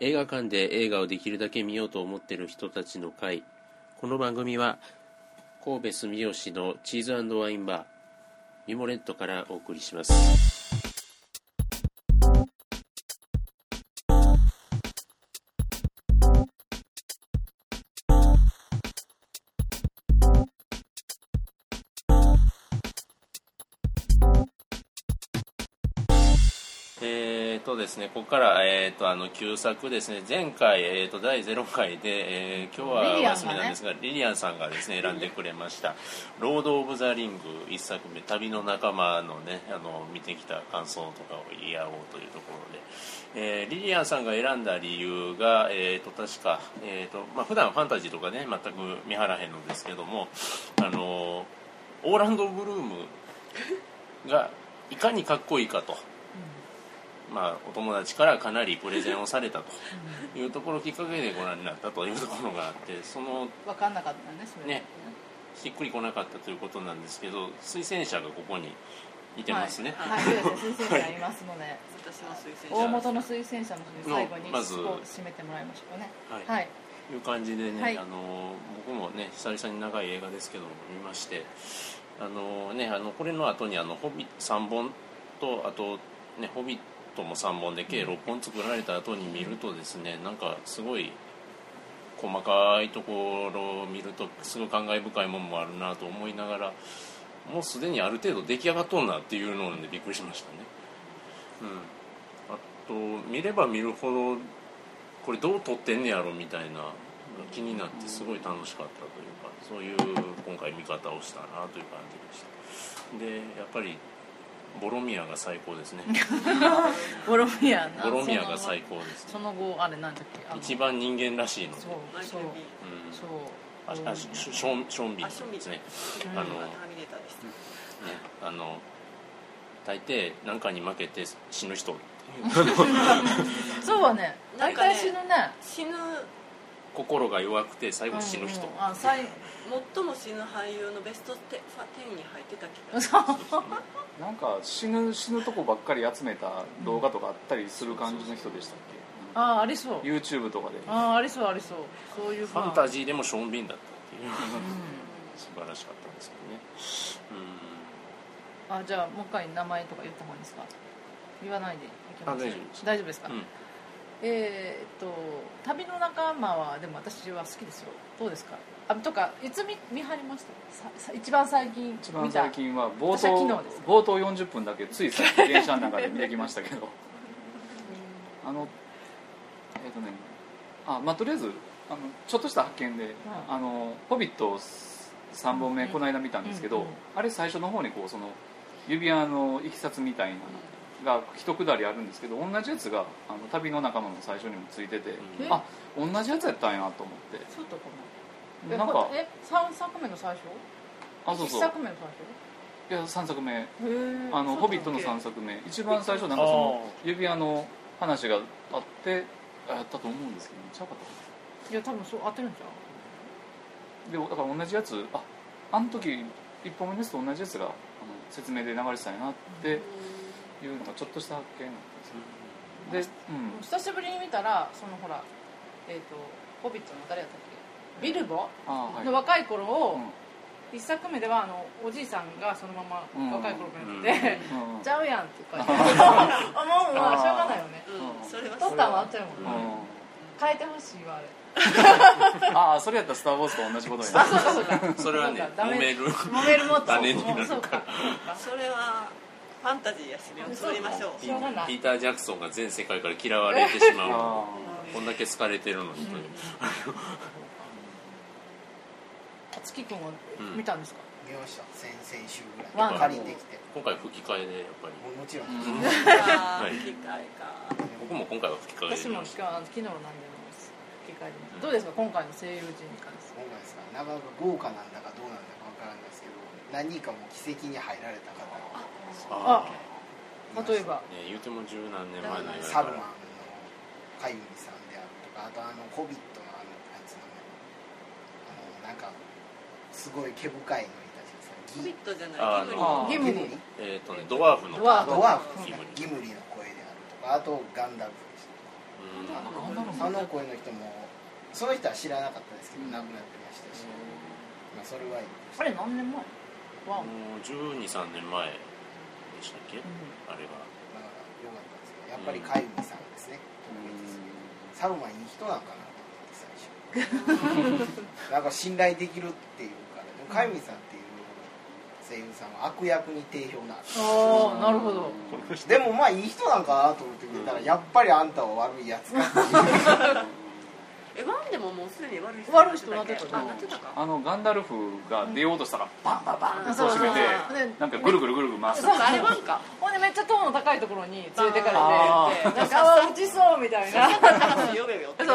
映画館で映画をできるだけ見ようと思ってる人たちの会。この番組は神戸住吉のチーズワインバーミモレットからお送りします。ですね、ここから、えー、とあの旧作ですね前回、えー、と第0回で、えー今日はお休みなんですがリリアンさんがですね選んでくれました「ロード・オブ・ザ・リング」一作目旅の仲間のねあの見てきた感想とかを言い合おうというところで、えーリリアンさんが選んだ理由が、えー、と確か、えーとまあ普段ファンタジーとかね全く見張らへんのですけどもあのオーランド・ブルームがいかにかっこいいかと。まあ、お友達からかなりプレゼンをされたというところをきっかけでご覧になったというところがあってその分かんなかったね。それねしっくりこなかったということなんですけど推薦者がここにいてますね、はい、はい、そうですね。推薦者ありますので私の推薦者。大元の推薦者の最後にまず締めてもらいましょうね。はい。はい。いう感じでね、はい。あの僕もね久々に長い映画ですけども見ましてあのねあのこれの後にあのホビ3本とあとねホビットも3本で計6本作られた後に見るとですねなんかすごい細かいところを見るとすごい感慨深いものもあるなと思いながらもうすでにある程度出来上がっとんなっていうのでびっくりしましたね。うん。あと見れば見るほどこれどう撮ってんねやろみたいな気になってすごい楽しかったというかそういう今回見方をしたなという感じでした。でやっぱりボロミアが最高ですね。ボロミアな。ボロミアが最高ですね。その後あれなんだっけ？一番人間らしいので。そうそううんそう。ああシショショーンビンあショーンビン。ですねうん。あのねあの大抵何かに負けて死ぬ人 そうはね。大なんかね体死ぬね。死ぬ心が弱くて最後死ぬ人、うんうん。あ最最も死ぬ俳優のベスト10に入ってた気が なんか死ぬ死ぬとこばっかり集めた動画とかあったりする感じの人でしたっけ、ああありそう。YouTube とかで。ああありそうありそう。そういうファンタジーでもショーンビンだったっていう。う素晴らしかったんですけどねん。あじゃあもう一回名前とか言った方がいいですか？言わないでいけます。あ大丈夫です。大丈夫ですか、うん、うん。えーっと旅の仲間はでも私は好きですよ。どうですか？あとかいつ見見張りました？一番最近一番最近は冒頭昨日です冒頭40分だけついさっき電車の中で見てきましたけど。あのえっ、とねあまあとりあえずあのちょっとした発見で「あのホビット」3本目うん。この間見たんですけど、あれ最初の方にこうその指輪のいきさつみたいなのが一くだりあるんですけど同じやつがあの旅の仲間の最初にもついてて、うん。あ同じやつやったんやと思って。そうだかななんかえ3作目の最初？1あそうそう。作目の最いや3作目。あの「ホビット」の3作目。一番最初なんかその指輪の話があってあやったと思うんですけどちゃうかったかいや多分そう合ってるんちゃなでだから同じやつああの時1本目のやつと同じやつがあの説明で流れてたんやなっていうのがちょっとした発見だったんですよで、う久しぶりに見たらそのほらえっ、と「ホビット」の誰やったっけ？ビルボ？の若い頃を、うん。一作目ではあのおじいさんがそのままうん。若い頃から見て、うん。ちゃうやんって言うから あもうまあしょうがないよね。撮ったんはあっちゃうもん。変えてほしいわあれ。ああそれやったら「スター・ウォーズ」と同じことにな。あるそうかそう。かそれはね揉める。揉めるもっと。種になる。それはファンタジーやしねりましょうピーター・ジャクソンが全世界から嫌われてしまう。あこんだけ好かれてるのにという、月君はうん見たんですか、見ました。先々週ぐワン。らい借りてきて。今回吹き替えでやっぱり。ももちろん、うん。はい。あー機械か。僕も今回は吹き替えで私も昨日昨日なんでも吹き替えで。どうですか？今回の声優陣に関して。今回ですか？なかなか豪華なんだかどうなんだかわからないですけど何人かも奇跡に入られた方。がああ例えば。ね。言うても十何年前の映サルマンのカイムリさんであるとかあとあの「ホビット」のあのあいつのねあのなんかすごい毛深いのいたじゃないですかホビットじゃあないギムリ。ギムリ。えっ、とねドワーフのドワーフ。ドワーフ。ギムリ。ギムリの声であるとかあとガンダルフです。うん。あの声の人もその人は知らなかったですけど、亡くなってましたし、まあ、それはいいあれ何年前？わもう1 2 3年前でしたっけ、うあれは。だから良かったですけどやっぱりかゆみさんですね、サルマンいい人なんかなと思って最初。なんか信頼できるっていうかゆみさんっていう声優さんは悪役に定評なんですああなるほど。でもまあいい人なんかなと思って見てたらやっぱりあんたは悪いやつかっていう。えワンでももうすでに悪い人悪い人なってたあなってたか？あのガンダルフが出ようとしたらバンバンバンってそうそう閉めてでなんかぐるぐるぐるぐる回すそうあれワンかほんでめっちゃトーンの高いところに連れてかあれてなんかああ落ちそうみたいなそう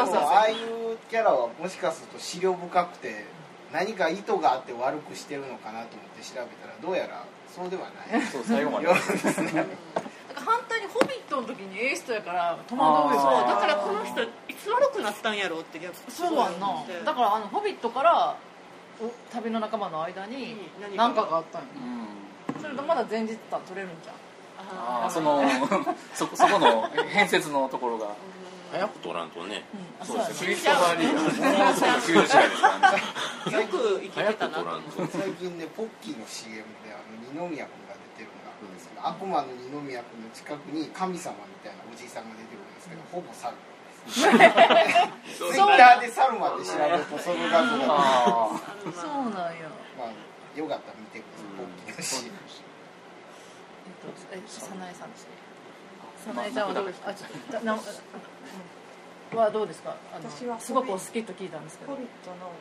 そうああいうキャラはもしかすると資料深くて何か意図があって悪くしてるのかなと思って調べたらどうやらそうではない。そう最後まで。ですねだから反対に「ホビット」の時にエーストやから戸惑うよそうねだからこの人いつ悪くなったんやろうって逆そうやんなだからあの「ホビット」からお旅の仲間の間に何何かがあったんようんそれとまだ前日だ取れるんじゃん。あー。そのそこそこの変節のところが早く取らんとね。うん。そうですね。クねリストファー・リー。がものすごく90歳ですからねよく生き早くてたな取らんと。最近ねポッキーの CM であの二宮君が出てるのがあるんですけど、悪魔の二宮君の近くに神様みたいなおじいさんが出てくるんですけど、ほぼサルマですツイッターでサルマって調べるとその画像があそうなんやまあよかったら見てください、ポッキーの CM えっとえ早苗さんですね早苗ちゃんはどうですか？あちょっとなうんはどうですか私はすごくお好きと聞いたんですけど。ホビットのあの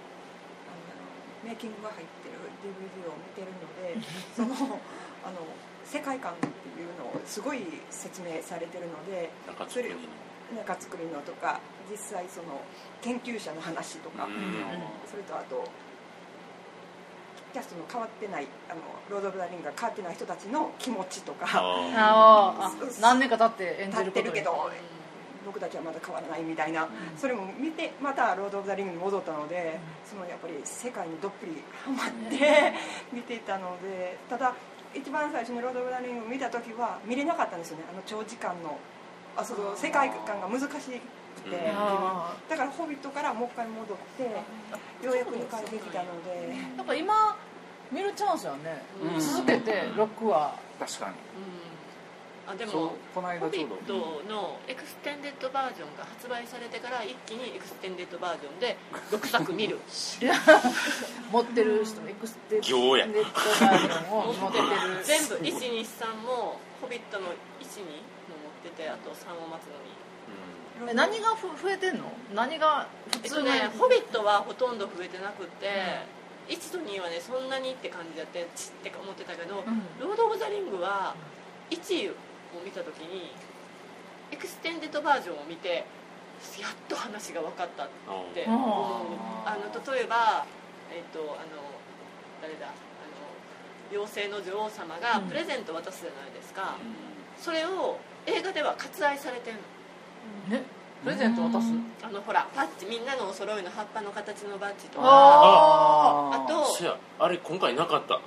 メイキングが入ってる DVD を見てるので そのあの世界観っていうのをすごい説明されてるので中津国の。中作りのとか実際その研究者の話とか、うん。それとあとキャストの変わってないあのロード・オブ・ザ・リングが変わってない人たちの気持ちとか。ああー。あ何年か経って演じ立ることに。ってるけど僕たちはまだ変わらないみたいな、それも見てまた「ロード・オブ・ザ・リング」に戻ったので、そのやっぱり世界にどっぷりハマって 見ていたのでただ一番最初に「ロード・オブ・ザ・リング」を見た時は見れなかったんですよね。あの長時間のあその世界観が難しくて、うん。あだから「ホビット」からもう一回戻ってようやく理解できたので。ーなんか今見るチャンスはね、うん。続けて6話確かに。あでもこの間ホビッちょうど。トのエクステンデッドバージョンが発売されてから一気にエクステンデッドバージョンで6作見る。持ってる人もエクステンデッドバージョンを持ってる。全部123もホビットの12の持っててあと3を待つのにえ何がふ増えてんの？何が普通の？えっとね、ホビットはほとんど増えてなくて、1と2はねそんなにって感じだってチって思ってたけど、うん。ロード・オブ・ザ・リングは1を見た時にエクステンデッドバージョンを見てやっと話が分かったって思うあの例えば、えっとあの誰だ？あの妖精の女王様がプレゼント渡すじゃないですか、それを映画では割愛されてんのねプレゼント渡す？あのほらパッチみんなのお揃いの葉っぱの形のバッジとか。ああとそやあれ今回なかった。あ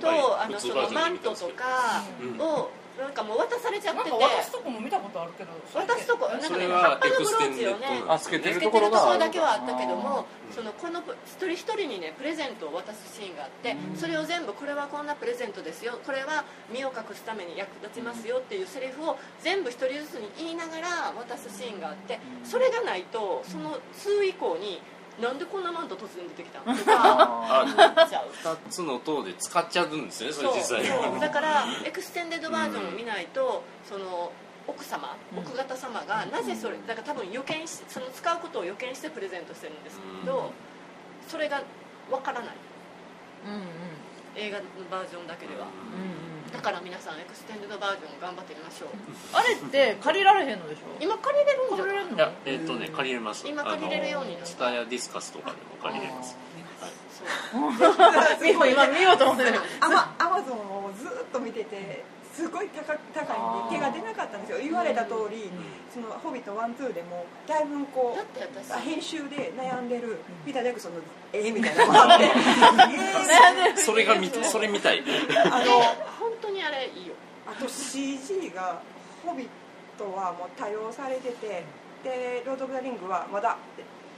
とあのそのマントとかうん。をなんかもう渡されちゃってて。渡すとこも見たことあるけど渡すとこなんかね葉っぱのブローチをねあつけてるところだけはあったけどもうん。そのこの一人一人にねプレゼントを渡すシーンがあってそれを全部これはこんなプレゼントですよこれは身を隠すために役立ちますよっていうセリフを全部一人ずつに言いながら渡すシーンがあってそれがないとその2以降になんでこんなマント突然出てきたのとかあ思っちゃう2つの塔で使っちゃうんですねそれ実際そう。だからエクステンデッドバージョンを見ないと、その奥様奥方様がなぜそれだから多分予見しその使うことを予見してプレゼントしてるんですけど、それがわからない。うんうん。映画のバージョンだけでは、うんうんだから皆さんエクステンデッドバージョン頑張ってみましょう。あれって借りられへんのでしょ？今借りれるんじゃない？借りれるのいやえっ、とね借りれます。今借りれるようになスタヤディスカスとかでも借りれます。そう。見よう。今 見ようと思ってるアマアマゾンをずっと見ててすごい高高いんで手が出なかったんですよ。言われた通り「そのホビット1-2」でもだいぶこう編集で悩んでるピーター・ジャクソンの絵みたいなのがあって。えーそれが見それ見たい。あのにあれいいよ。あと CG が「ホビット」はもう多用されててでロード・オブ・ザ・リングはまだ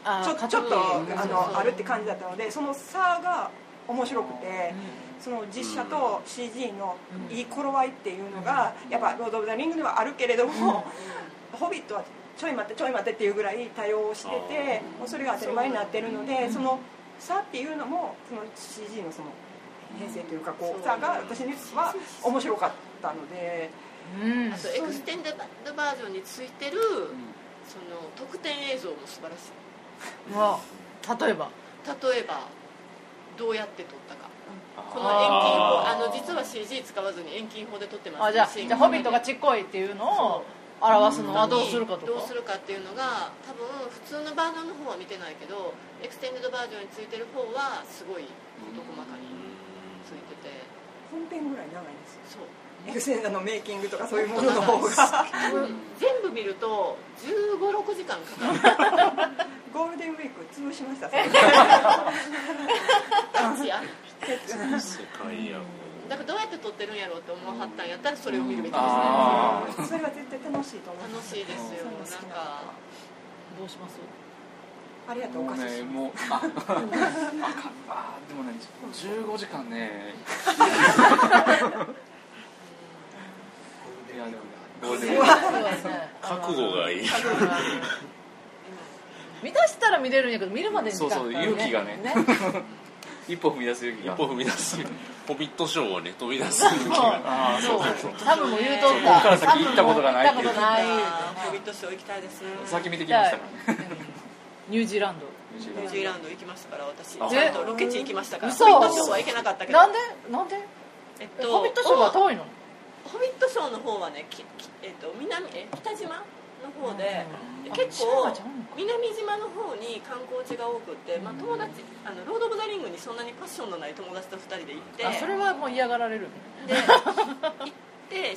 あちょちょっとあのあるって感じだったのでその差が面白くてその実写と CG のいい頃合いっていうのがやっぱロード・オブ・ザ・リングではあるけれども「ホビット」はちょい待ってちょい待ってっていうぐらい多用しててもうそれが当たり前になってるのでその差っていうのもその CG のその編成というかこう差が私には面白かったので。うん。あとエクステンデドバージョンについてるその特典映像も素晴らしい。わ。例えば？例えばどうやって撮ったか。この遠近法あの実は CG 使わずに遠近法で撮ってます。あじゃあじゃあホビットがちっこいっていうのを表すのはどうするかとか。どうするかっていうのが多分普通のバージョンの方は見てないけどエクステンデドバージョンについてる方はすごい事細かについてて。本編ぐらい長いんですよ。そう。エクセンダのメイキングとかそういうものの方が。全部見ると1 5 6時間かかる。ゴールデンウィーク潰しました だからどうやって撮ってるんやろうって思わはったんやったらそれを見るべきですねあそれは絶対楽しいと思います楽しいですよ。なんか。どうします？ありがとうおもう貸ししねもうああかあでもね15時間ね。いやでもゴールデンウィークそうですね覚悟がいい。見出したら見れるんやけど見るまでに時間そうそう勇気がね。一歩踏み出す勇気が。一歩踏み出す。ホビットショーをね飛び出す。勇気がああそそううサムも言うとっこた。こから先行ったことがないったことない。あーホビットショー行きたいです。ね先見てきましたからねニュージーランド。ニュージーランド行きましたから私。ちあゃんとロケ地行きましたから。嘘。ホビットショーは行けなかったけど。なんで？なんで？えっえホビットショーは遠いの？ホビットショーの方はねききえっと南え北島の方でうん。結構南島の方に観光地が多くって、まあ、友達あのロード・オブ・ザ・リングにそんなにパッションのない友達と2人で行って。あそれはもう嫌がられるで行って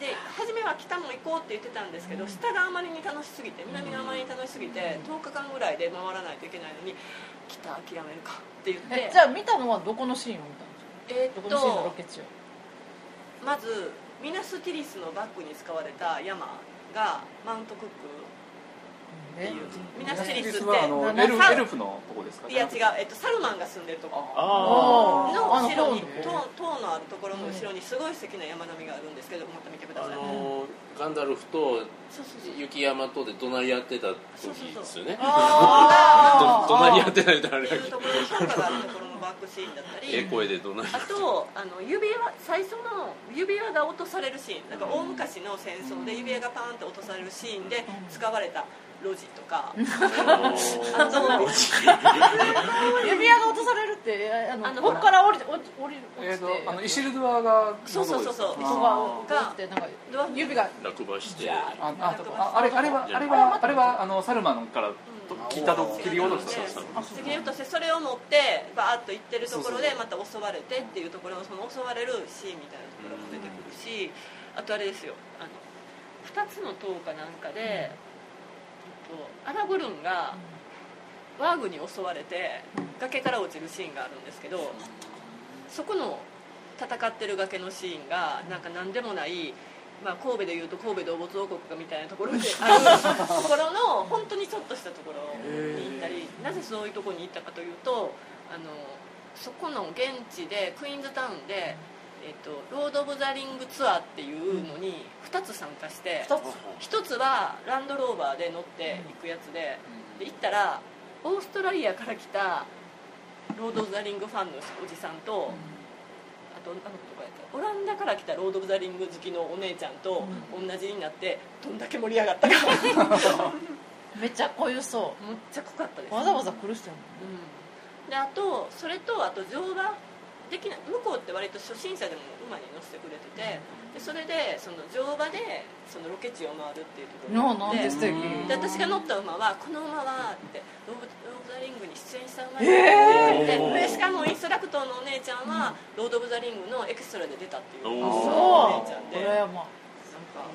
で初めは北も行こうって言ってたんですけど下があまりに楽しすぎて南があまりに楽しすぎて10日間ぐらいで回らないといけないのに北諦めるかって言って。えじゃあ見たのはどこのシーンを見たんですか？えーっどこのシーンのロとケ地を？まずミナス・ティリスのバックに使われた山がマウントクックえミナス・ティリスってエルなエルフのとこですか？いや違う、えっと、サルマンが住んでるとこ。あのあの後ろに塔のあるところの後ろにすごい素敵な山並みがあるんですけどまた見てくああださい。のガンダルフと雪山とで怒鳴り合ってた時ですよねあど怒鳴り合ってないとあれだけど のバックシーンだったりええ声で怒鳴りあとあの指輪最初の指輪が落とされるシーンなんか大昔の戦争で指輪がパーンって落とされるシーンで使われた路地とか。あと 指輪が落とされるってあのあのここから降りて降り降りる落えちて。ーとあのイシルドアがそうそうそうそう。人が落ちてなんかドワーフ指が落馬して。ああああれあれはあれはあれはあのサルマンからと切ったと切り落としたでそうそう切り落としてそれを持ってバーッと行ってるところでまた襲われてっていうところのその襲われるシーンみたいなところも出てくるしあとあれですよ。あの2つの塔かなんかで、えっと、アラグルンがワーグに襲われて崖から落ちるシーンがあるんですけどそこの戦ってる崖のシーンがなんか何でもない、まあ、神戸でいうと神戸動物王国かみたいなところである ところの本当にちょっとしたところに行ったりなぜそういうところに行ったかというとあのそこの現地でクイーンズタウンで、えっと、ロード・オブ・ザ・リングツアーっていうのに2つ参加して2つ1つはランドローバーで乗って行くやつでで行ったらオーストラリアから来たロード・オブ・ザ・リングファンのおじさんと、あとあのどこやったオランダから来たロード・オブ・ザ・リング好きのお姉ちゃんと同じになってどんだけ盛り上がったか。めっちゃ濃ゆそむっちゃ濃かったです。うわざわざ来る人やもん。うん。であとそれとあと乗馬できない向こうって割と初心者でも馬に乗せてくれててでそれでその乗馬でそのロケ地を回るっていうところ。なあなんて素敵。で私が乗った馬はこの馬はってローブローブ・ザ・リングに出演した馬だって言ってでしかもインストラクターのお姉ちゃんはロード・オブ・ザ・リングのエクストラで出たっていう。おお姉ちゃんで。これはまあなんか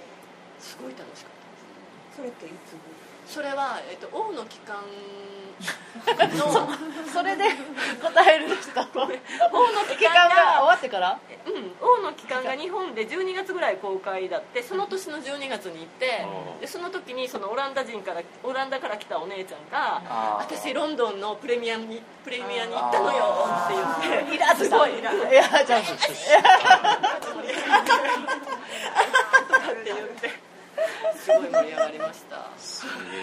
すごい楽しかったそれっていつそれは、えっと、王の帰還の それで答える人王の帰期間が終わってから？うん、王の帰還が日本で12月ぐらい公開だってその年の12月に行ってうん。でその時にそのオランダ人からオランダから来たお姉ちゃんが私ロンドンのプレミアにプレミアに行ったのよって言ってイラッとしたすごい。イラッいやじゃあって言ってすごい盛り上がりました。すげ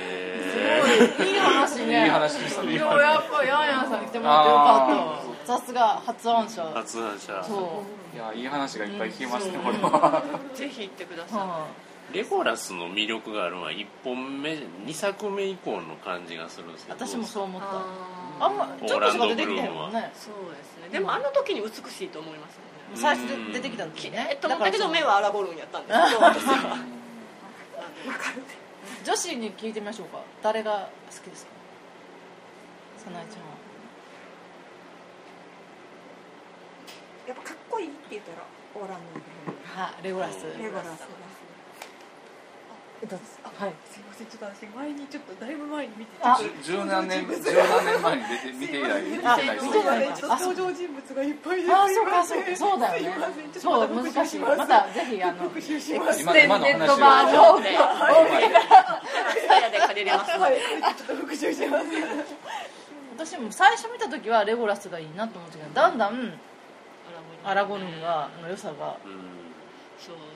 えい。い話ね。いい話でしたねでもやっぱヤンヤンさんに来てもらってよかった。さすが発案者発案者そう。いやいい話がいっぱい聞きましたねこれは。ぜひ行ってくださはレゴラスの魅力があるのは1本目2作目以降の感じがするんですいけど。私もそう思っいた。ああんまちょっとしか出てきてへんもんね。ーそうですね。でもあの時に美しいと思いますよね。最初で出てきた時綺ね麗と思ったけど目ははアラゴルンやったんですけど 私は女子に聞いてみましょうか。誰が好きですか？さなえちゃんは。やっぱかっこいいって言ったらオーランドはいレゴラス。レゴラスどうですはい。すいませんちょっと私前にちょっとだいぶ前に見てあ。十何年十何年前に出て見て以来見てないそう見てないちょっと登場人物がいっぱいですあそうかそうかそうだよね。そう難しいまたぜひあのエクステンデッドバージョンでスタヤで借りれますちょっと復習します私も最初見た時はレゴラスがいいなと思ったけどだんだんアラゴルンがの良さがうん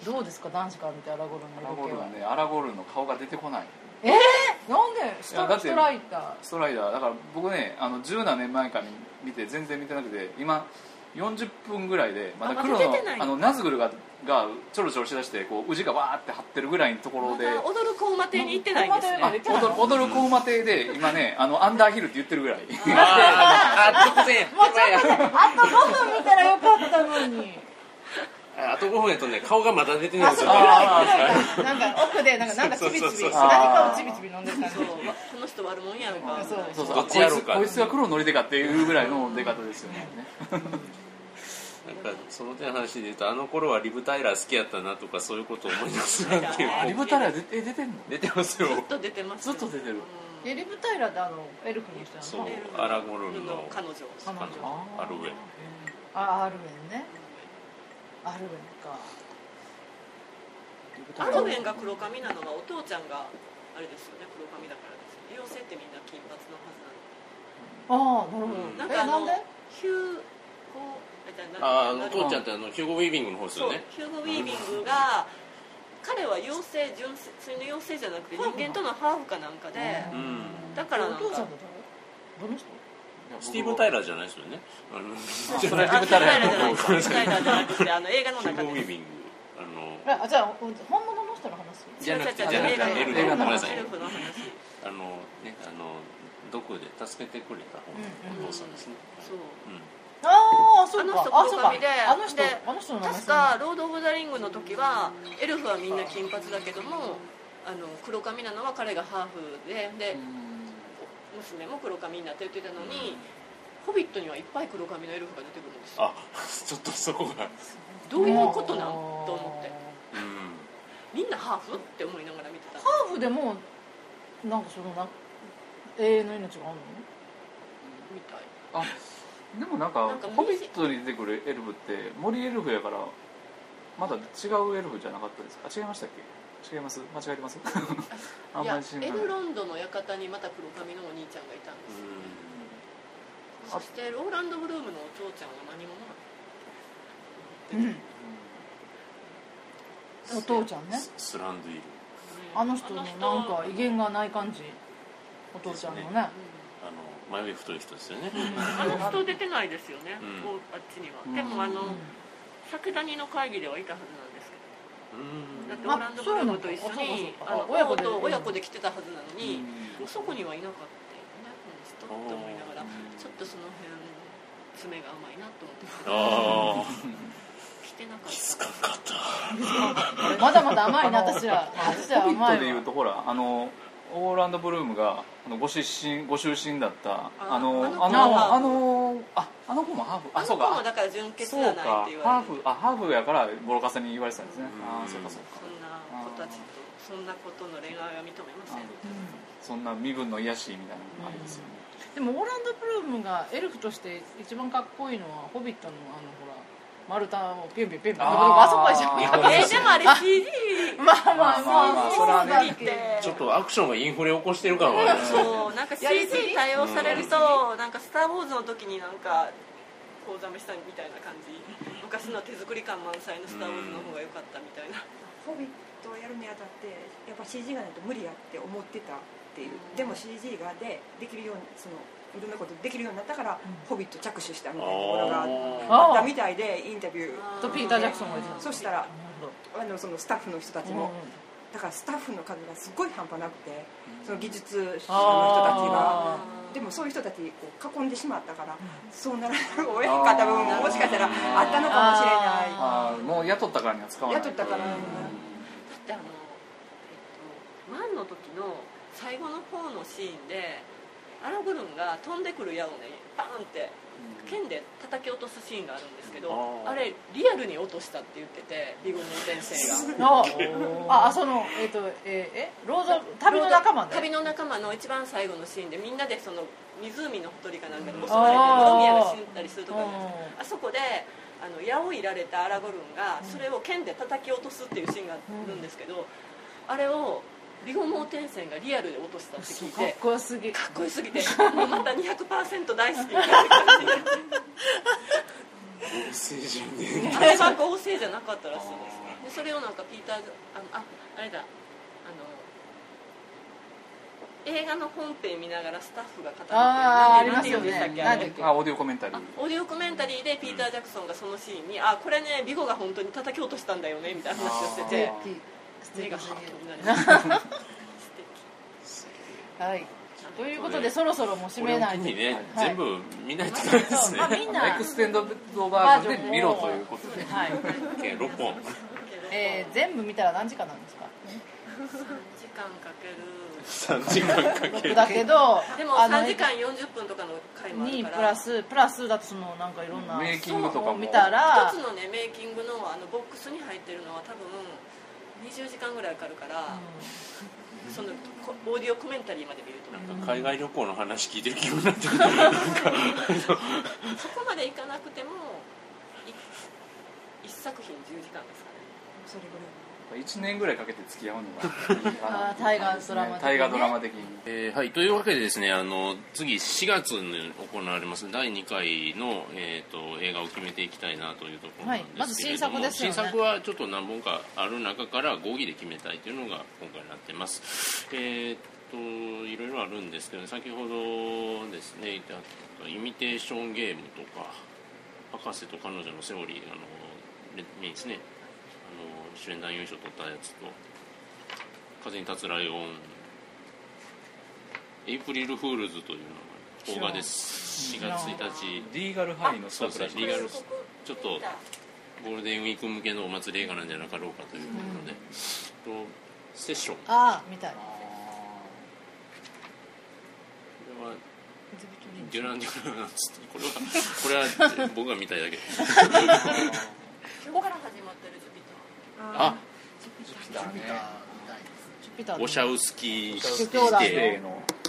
どうですか？男子から見てアラゴルンアラゴルンねアラゴルンの顔が出てこない。え？ー、なんで？ストストライター。ストライダー。だから僕ねあの十何年前から見て全然見てなくて今40分ぐらいでまだ黒のあのナズグルががちょろちょろしだしてこう宇治がわーって張ってるぐらいのところで、まだ踊る子馬亭に行ってないんですね。踊る踊る子馬亭で今ねあのアンダーヒルって言ってるぐらい。ああ直前もうちょっとねあと5分見たらよかったのにあと5分やとね顔がまだ出てない。んですよあなんか奥でなんかなんかちびちび何かをちびちび飲んでる感じそうまこの人悪もんやんか。そうそう。そうどっちやろうかこいつこいつが黒のりでかっていうぐらいの出方ですよね。なんかその手の話で言うとあの頃はリブ・タイラー好きやったなとかそういうことを思い出すなっていう。あリブタラー出え出てんの？出てますよ。ずっと出てます。ずっと出てる。エリブ・タイラーってあのエルフの人な。のそうアラゴルンの彼女。彼女。アルウェンあアルウェンねアルウェンかアルベンが黒髪なのはお父ちゃんがあれですよね。黒髪だからですよね。妖精ってみんな金髪のはずなの。ああなるほど、うん。なんかあのえなんで？ヒューこうじゃああ父ちゃんってあのヒューゴ・ウィービングの方ですよね。ヒューゴ・ウィービングが彼は妖精純粋の妖精じゃなくて人間とのハーフかなんかで。うん。だからなんかお父さんだ誰どの人？スティーブン・タイラーじゃないですよね。あのそれはリブタラー。やじゃないですタイラーじゃなくてあの映画の中で。ィービングあのあじゃあ本物の人の話？じゃなくて映画の話。あのねあの毒で助けてくれた方のお父さんですね。そううん。ああそうか。あの人であの人であの人の名前確か「ロード・オブ・ザ・リング」の時はエルフはみんな金髪だけどもあの黒髪なのは彼がハーフでで娘も黒髪になってるって言ってたのに「ホビット」にはいっぱい黒髪のエルフが出てくるんですよ。あ ちょっとそこが。どういうことなん？と思って。うん。みんなハーフ？って思いながら見てた。ハーフでもなんかそのな永遠の命があるの？みたい。あ。でもなんかなんかホビットに出てくるエルフって森エルフやからまだ違うエルフじゃなかったですか？あ違いましたっけ？違います？間違えてます？あんいやまり知らない。エルロンドの館にまた黒髪のお兄ちゃんがいたんです。よそしてローランド・ブルームのお父ちゃんは何者？なのお父ちゃんね。ススランドゥイル。あの人のなんか威厳がない感じ。お父ちゃんのね。あの前上太い人ですよね。あの人出てないですよね、うん。こうあっちには、うんでもあの酒谷の会議ではいたはずなんですだってオーランド・ブルームと一緒にあそうあの親子と親子で来てたはずなのに、うん。そこにはいなかったよね。この人って思いながらちょっとその辺爪が甘いなと思って。ああ来てなかっ気づたかんかった。まだまだ甘いな私は。私はホビッ甘いわトでいうとほらあのオーランド・ブルームがあのご出身ご出身だったあのああののあのああの子もハーフああそうか。の子もだから純血じゃないかって言われる。ハーフあハーフやからボロカスに言われてたんですね。うん。ああそうかそうか。そんな子たちとそんなことの恋愛は認めません。うん。そんな身分の癒やしみたいなのありですよね、でもオーランド・ブルームがエルフとして一番かっこいいのは「ホビットの」あのほら丸太をピュンピュンピュンピュン。あそこでしょえでもあれ CD まあまあまあまあ。それはねちょっとアクションがインフレ起こしてる感はありますねそうなんか CG 対応されるとなんか「スター・ウォーズ」の時になんかこうざめしたみたいな感じ。昔の手作り感満載の「スター・ウォーズ」の方が良かったみたいな。ホビットをやるにあたってやっぱ CG がないと無理やって思ってたっていう。でも CG がでできるようにそのいろんなことできるようになったから、ホビット着手したみたいなところがあった。みたいでインタビュー。とピーター・ジャクソンがそしたらあのそのスタッフの人たちも、だからスタッフの数がすごい半端なくてその技術者の人たちが。あでもそういう人たちこう囲んでしまったから、そうならない方が良かった部分ももしかしたらあったのかもしれない。あー。もう雇ったからには使わない。雇ったから、だってあの、えっと、ワンの時の最後の方のシーンでアラグルンが飛んでくる矢をねバーンって剣で叩き落とすシーンがあるんですけどあれリアルに落としたって言っててビゴム先生が。あ。あそのえっ、とえーえロード旅の仲間で旅の仲間の一番最後のシーンでみんなでその湖のほとりかなんかで襲われてボロミアが死んだりするとかあそこであの矢をいられたアラゴルンがそれを剣で叩き落とすっていうシーンがあるんですけどあれをビゴモーテンセンがリアルで落としたって聞いかってこよすぎ。かっこよすぎて。もうまた200%大好きになって感じ。成人であれは合成じゃなかったらしいですでそれをなんかピーターあのああれだ。あの映画の本編見ながらスタッフが語ってあーなんでありますよねなんて言うんでしたっけあれなんだっけあオーディオコメンタリー。あオーディオコメンタリーでピーター・ジャクソンがそのシーンに「あこれねビゴが本当に叩き落としたんだよね」みたいな話をしてて目がハッとなり はい。ということでそろそろもう締めないと。ね、はい。全部見ないとダメですね。まあみんな。エクステンドバージョンで見ろということで。はい、計6本。えー、全部見たら何時間なんですか？敵時間かける。3時間かける。だけどでもあの3時間40分とかの回もあにるから。プラスプラスだとそのなんかいろんな。メイキングとかも。見たら。一つのねメイキングのあのボックスに入ってるのは多分20時間ぐらいかかるから、そのこオーディオコメンタリーまで見るとなんか。海外旅行の話聞いてる気分になってくる。そこまでいかなくてもい一作品10時間ですかね。それぐらい1年ぐらいかけて付き合うのが いい大河ドラマ的にね。大河ドラマ的に。えーはいというわけでですねあの次4月に行われます第2回の、えー、と映画を決めていきたいなというところなんですけれども、はいまず新作ですよね。新作はちょっと何本かある中から合議で決めたいというのが今回になってます。えっ、といろいろあるんですけど先ほどですね言ったイミテーションゲームとか博士と彼女のセオリーあのメメインですね。あの主演男優賞取ったやつと風に立つライオン。エイプリルフールズというのが邦画です。4月1日。リーガルハイのスそうですねリーガルちょっとゴールデンウィーク向けのお祭り映画なんじゃなかろうかということで、とセッション。こああ見たい。れはデュラン・デュランなんつってこれはこれは僕が見たいだけ。ここから始まってるあジュピターみたいですピターオシャウスキー。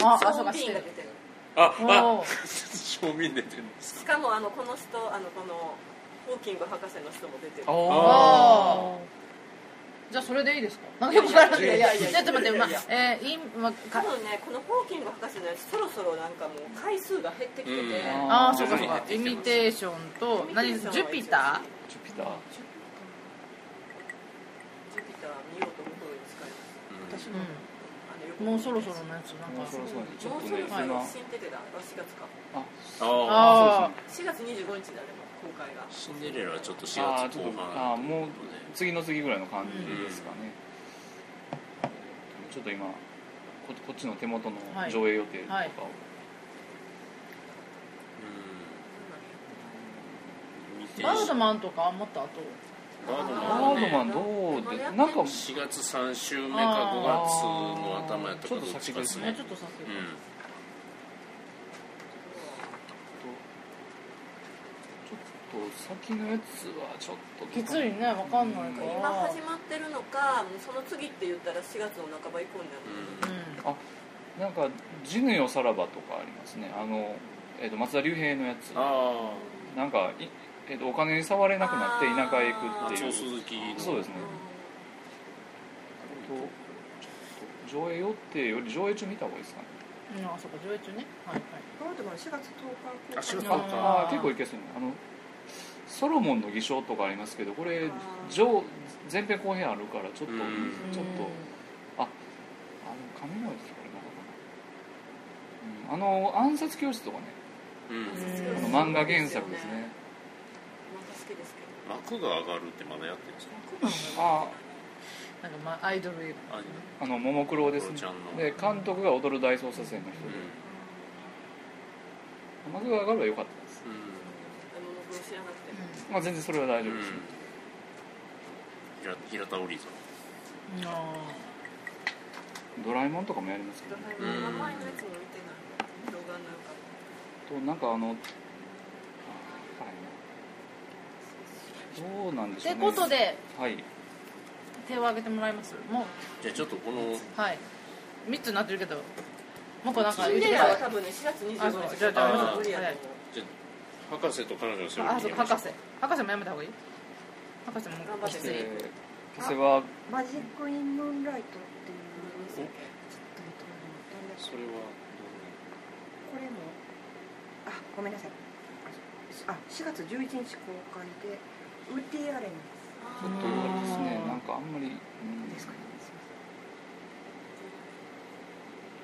ああそうかしてるビーンが出てる。あおあー。正面出てるんですしかもあのこの人あのこのホーキング博士の人も出てる。ああじゃあそれでいいですか？なんかよくわからないいや。いやちょっと待って、まいやいや。えー、いまか多分ねこのホーキング博士のやつそろそろなんかもう回数が減ってきてて、うん。ああそうかそうか。イミテーションと何？ジュピター？ジュピター見ようと思うに使います。うん。ー、あのよくうん、もうそろそろのやつなんか。もうそろそろ。ちょっとね新テレラは4月か。あ。ああ4月25日だね公開が。シンデレラはちょっと4あーちょっと月後半。あーもう次の次ぐらいの感じですかね、ちょっと今ここっちの手元の上映予定とかを、バードマンとかもっと後バードバマンどうでなんか4月3週目か5月の頭やったかどっちかですね。ちょっと先、うんちょっと先のやつはちょっときついねわかんないか今ら始まってるのかもうその次って言ったら4月の半ば以降になる。うあなんか「ジヌよさらば」とかありますね。あの、えー、と松田龍平のやつ。あなんか、いえー、とお金に触れなくなって田舎へ行くあっていう。松尾鈴木の。そうですね。上映予定より上映中見た方がいいですかね？うんあそうか上映中ね。はいはい。この後も4月10日あ4月10日。ああ結構いけそうね。あのソロモンの偽証とかありますけどこれ上前編後編あるからちょっと、うん。ちょっとああの神のやつこれなのかな、うん、あの暗殺教室とかね。うん。あの漫画原作ですね好きですけど。幕が上がるってまだやってるん。ですかあなんかまあアイドルああのももクロですね。クロちゃんので監督が踊る大捜査線の人。うでん。幕が上がるは良かったです、うん。あの僕知らなくてまあ、全然それは大丈夫です、うん。平平田織さん。あドラえもんとかもやりますけどドラえもん名前のやつも見てない。動画のよかったとなんかあのあわからんなどうなんでしょうね。てことではい。手を挙げてもらいます。もじゃあちょっとこのうはい。3つになってるけどもう一個なんかシンデレ言ってくださラはい多分ね4月25あそう日じゃあじゃあ無理やと思う。じゃあ博士と彼女のそれをあそう博士。博士もやめた方がいい？博士も頑張って。きつはマジック・イン・ムーンライトっていうちょっと待ってそれはこれもあごめんなさい。あ4月11日公開でウッディ・アレンちょっとですねなんかあんまり、うんです。かね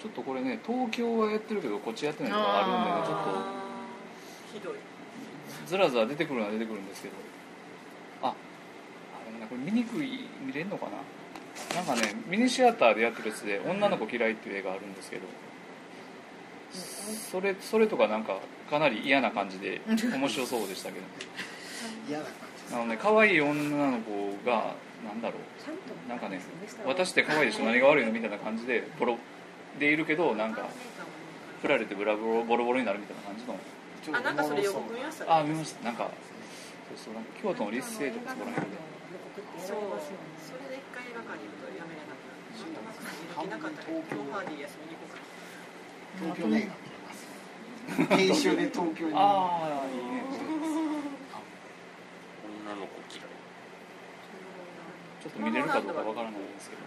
ちょっとこれね東京はやってるけどこっちやってないとかあるんでねちょっあーひどい。とずらずら出てくるのは出てくるんですけど。ああでもねこれ見にくい見れんのかな？なんかねミニシアターでやってるやつで「女の子嫌い」っていう映画あるんですけど。それそれとかなんかかなり嫌な感じで面白そうでしたけど。嫌な感じあのね可愛い女の子がなんだろう。なんかね私って可愛いでしょ何が悪いのみたいな感じでボロでいるけどなんか振られてブラボロボロボロになるみたいな感じの。あなんかそれ予告見ましたね。あ見ました。なんかそうそうなんか京都の立星とかそこら辺で。そう。それで一回映画館に行くとやめれなくったけどトム・ハーディ休みに行こうかな東京の映画研修で東京に。ああいいね女の子嫌いちょっと見れるかどうかわからないですけど。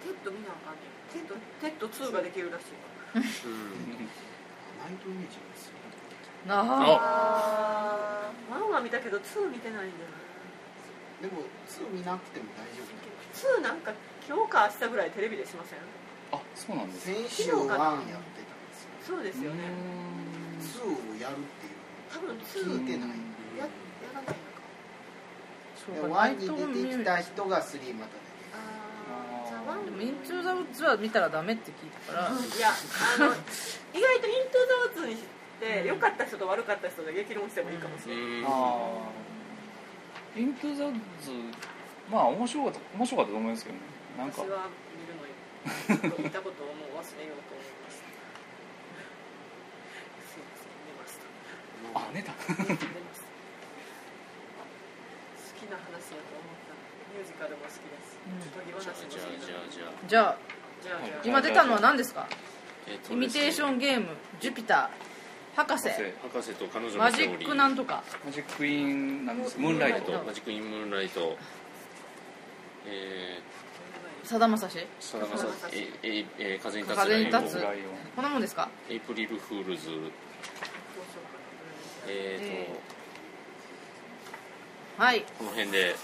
テッド見なあかんねん。テッド？テッド2ができるらしい。わうん。ナイトイメー。ジですよなああー。1は見たけど2見てないんだよでも2見なくても大丈夫。な2なんか今日か明日ぐらいテレビでしません？あそうなんです先週1やってたんですよ。そうですよね。2をやるっていう多分2聞いてない。ややらない。のかでそうかナイ1トに出てきた人が3また出てあーじゃあ1でもイントゥ・ザ・ウッズは見たらダメって聞いたから。いやあの意外とイントゥ・ザ・ウッズにして良かった人と悪かった人で激論してもいいかもしれない、うん。ああイントゥ・ザ・ウッズまあ面白かった面白かったと思いますけどね。なんか。私は見るのちょっと見たことをもう忘れようと思いました。すいません寝ました。あ寝たな話やと思ったミュージカルも好きですおとぎ話も好きじゃじゃあじゃあじゃあ。じゃあじゃあ今出たのは何ですか？えっとイミテーションゲームジュピター博士。博士と彼女のマジックなんとか。マジックインなんですムーンライト。マジックインムーンライト。えさだまさし？ー、さだまさえええー風に立つ風に立つ。ライライオン。こんなもんですか？エイプリルフールズ。えー、と、はい。この辺で。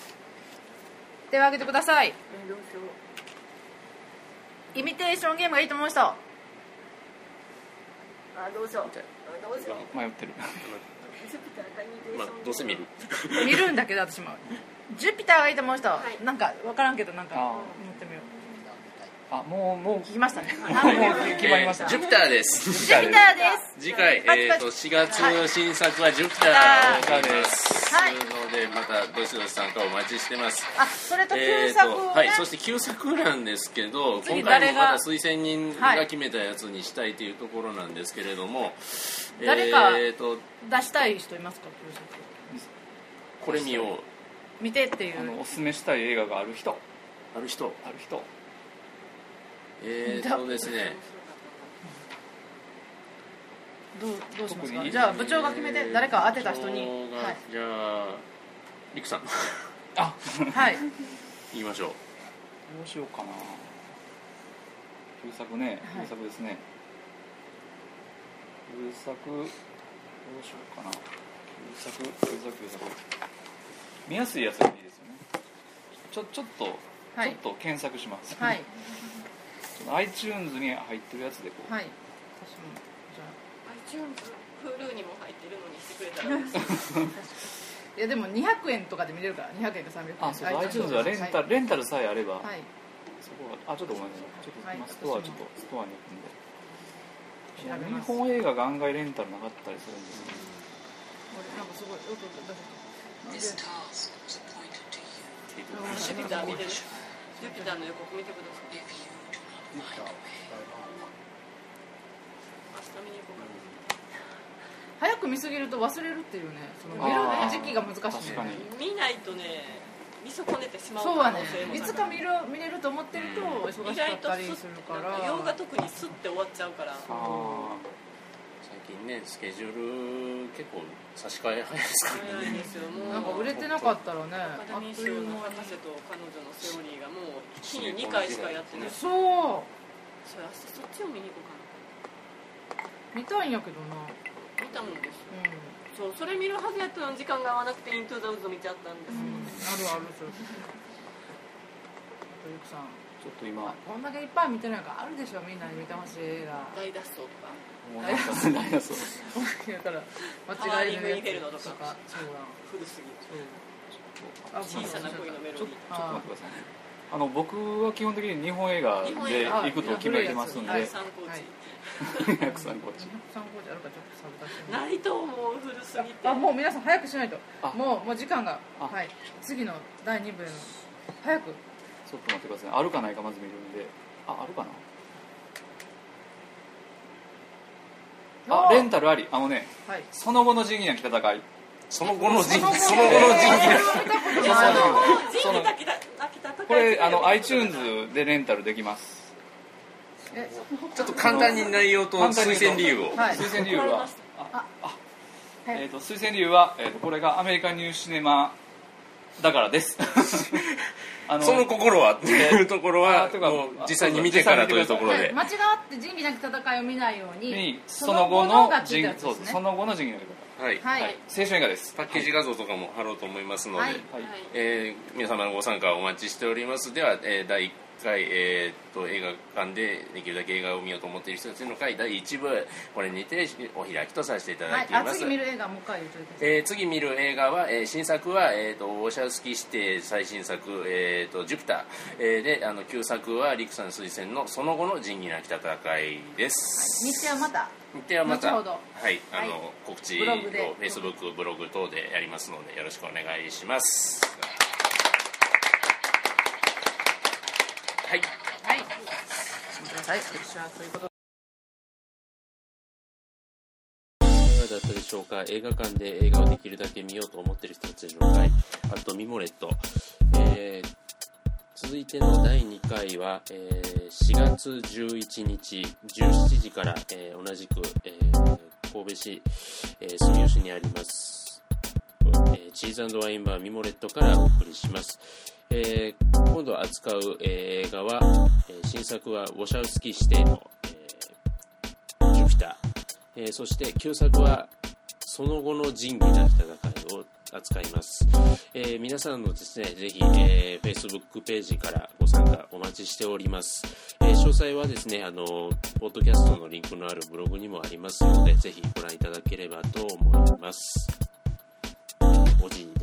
手を挙げてください。えーどうしよう。イミテーションゲームがいいと思う人。あどうしよう。あどうしよう。迷ってる。まあどうせ見る。見るんだけど私も。ジュピターがいいと思う人、い。なんか分からんけどなんかあ思ってみよう。あもうもう。聞きましたね。もう決まりました。ジュピターです。ジュピターです。次回、えー、と4月新作はジュピタはいー。です、はいのでまたどしどし参加お待ちしてます。あそれとえー旧作をね、とはい、そして旧作なんですけど次今回もまた推薦人が決めたやつにしたいというところなんですけれども、誰かえー、と出したい人いますか？旧作これ見よう。見てっていう。あのおすすめしたい映画がある人。ある人。ある人。えー、そうですねどうどうしますか？じゃあ部長が決めて誰か当てた人に。はい。じゃあリクさん。あ。はい。言いましょう。どうしようかな。旧作ね。はい。旧作ですね、旧作どうしようかな。旧作旧作旧作。見やすいやつがいいですよね。ちょちょっと、はい。ちょっと検索します、はい。iTunes に入ってるやつでこう、はい。私も Hulu にも入ってるのにしてくれたら嬉しい。あ いやでも200円とかで見れるから200円か300円。あそうそう iTunes はレンタル、レンタルさえあれば、はい、はいそこはあちょっとごめんなさいちょっとはい。今ストアちょっとストアに行くんで。日本映画が案外レンタルなかったりするんですよこれなんかすごいよく出せたジュピター見てる。ジュピターの予告見てください。明日見に行こうかな早く見すぎると忘れるっていうねその見る時期が難しい確かに。見ないとね見損ねてしまうそうはね。い。つか見る見れると思ってると忙しかったりするから。洋画特にスッて終わっちゃうから。あ最近ねスケジュール結構差し替え早いですから早いですよもう。なんか売れてなかったらねアカあっというデミー賞の博士と彼女のセオリーがもう日に2回しかやってない。そう。それ明日そっちを見に行こうかな。見たいんやけどな見たもんですうそうそれ見るはずやったのに時間が合わなくてイントゥ・ザ・ウッド見ちゃったんですうん、あるあるそうさん。ーちょっと今。こんだけいっぱい見てないからあるでしょみんなに見てほしい映画。大脱走とかもうなんか何やそう だから間違いのやつタワーリングインフェルノとか。そうだ古すぎそう。あ小さな恋のメロディー。ちょっとちょっと待ってくださいねあの僕は基本的に日本映画で画。行くと決めてますんで。はい。っち参考値あるかちょっとサブ出してないと思う古すぎて。あもう皆さん早くしないと。あ。もうもう時間が。あ。はい。次の第2部への。早く。ちょっと待ってくださいあるかないかまず見るんで。ああるかな？あレンタルあり。あのねはい。その後の仁義なき戦い。その後の人その後その後の仁義だけだ。泣きたこれあの iTunes でレンタルできます。えちょっと簡単に内容と推薦理由を。はい。推薦理由は。ああはい。えー、と推薦理由は、えー、とこれがアメリカニューシネマだからです。あその心はっていうところは実際に見てからというところで。はい。間違って仁義なき戦いを見ないようににその後の仁義なき戦はいはい、はい、青春映画です。パッケージ画像とかも貼ろうと思いますので、えー皆様のご参加をお待ちしております。では、えー第1回、えー、と映画館でできるだけ映画を見ようと思っている人たちの会第1部これにてお開きとさせていただはいい、ています、あ次見る映画もう一回言うといてください。えー次見る映画は、えー新作は、えー、とオーシャンスキー指定最新作「えー、とジュピター」えーであの旧作は陸さん推薦の「その後の仁義なき戦い」です。日程はまた日程はまたはい、あの、はい。告知をブログで。Facebook ブログ等でやりますのでよろしくお願いします。はい。はい。はそうい。うこといかがだったでしょうか？映画館で映画をできるだけ見ようと思っている人たちの会あとミモレット、えー続いての第2回は、えー4月11日17時から、えー同じく、えー神戸市、えー住吉にあります、えーチーズワインバーミモレットからお送りします、えー今度扱う、え映画は、えー新作はウォシャウスキー指定の、えージュピター。えーそして旧作はその後の仁義なき戦いを扱います、えー、皆さんのですねぜひ、えー、Facebook ページからご参加お待ちしております、えー、詳細はですねあのポッドキャストのリンクのあるブログにもありますのでぜひご覧いただければと思います。おじい。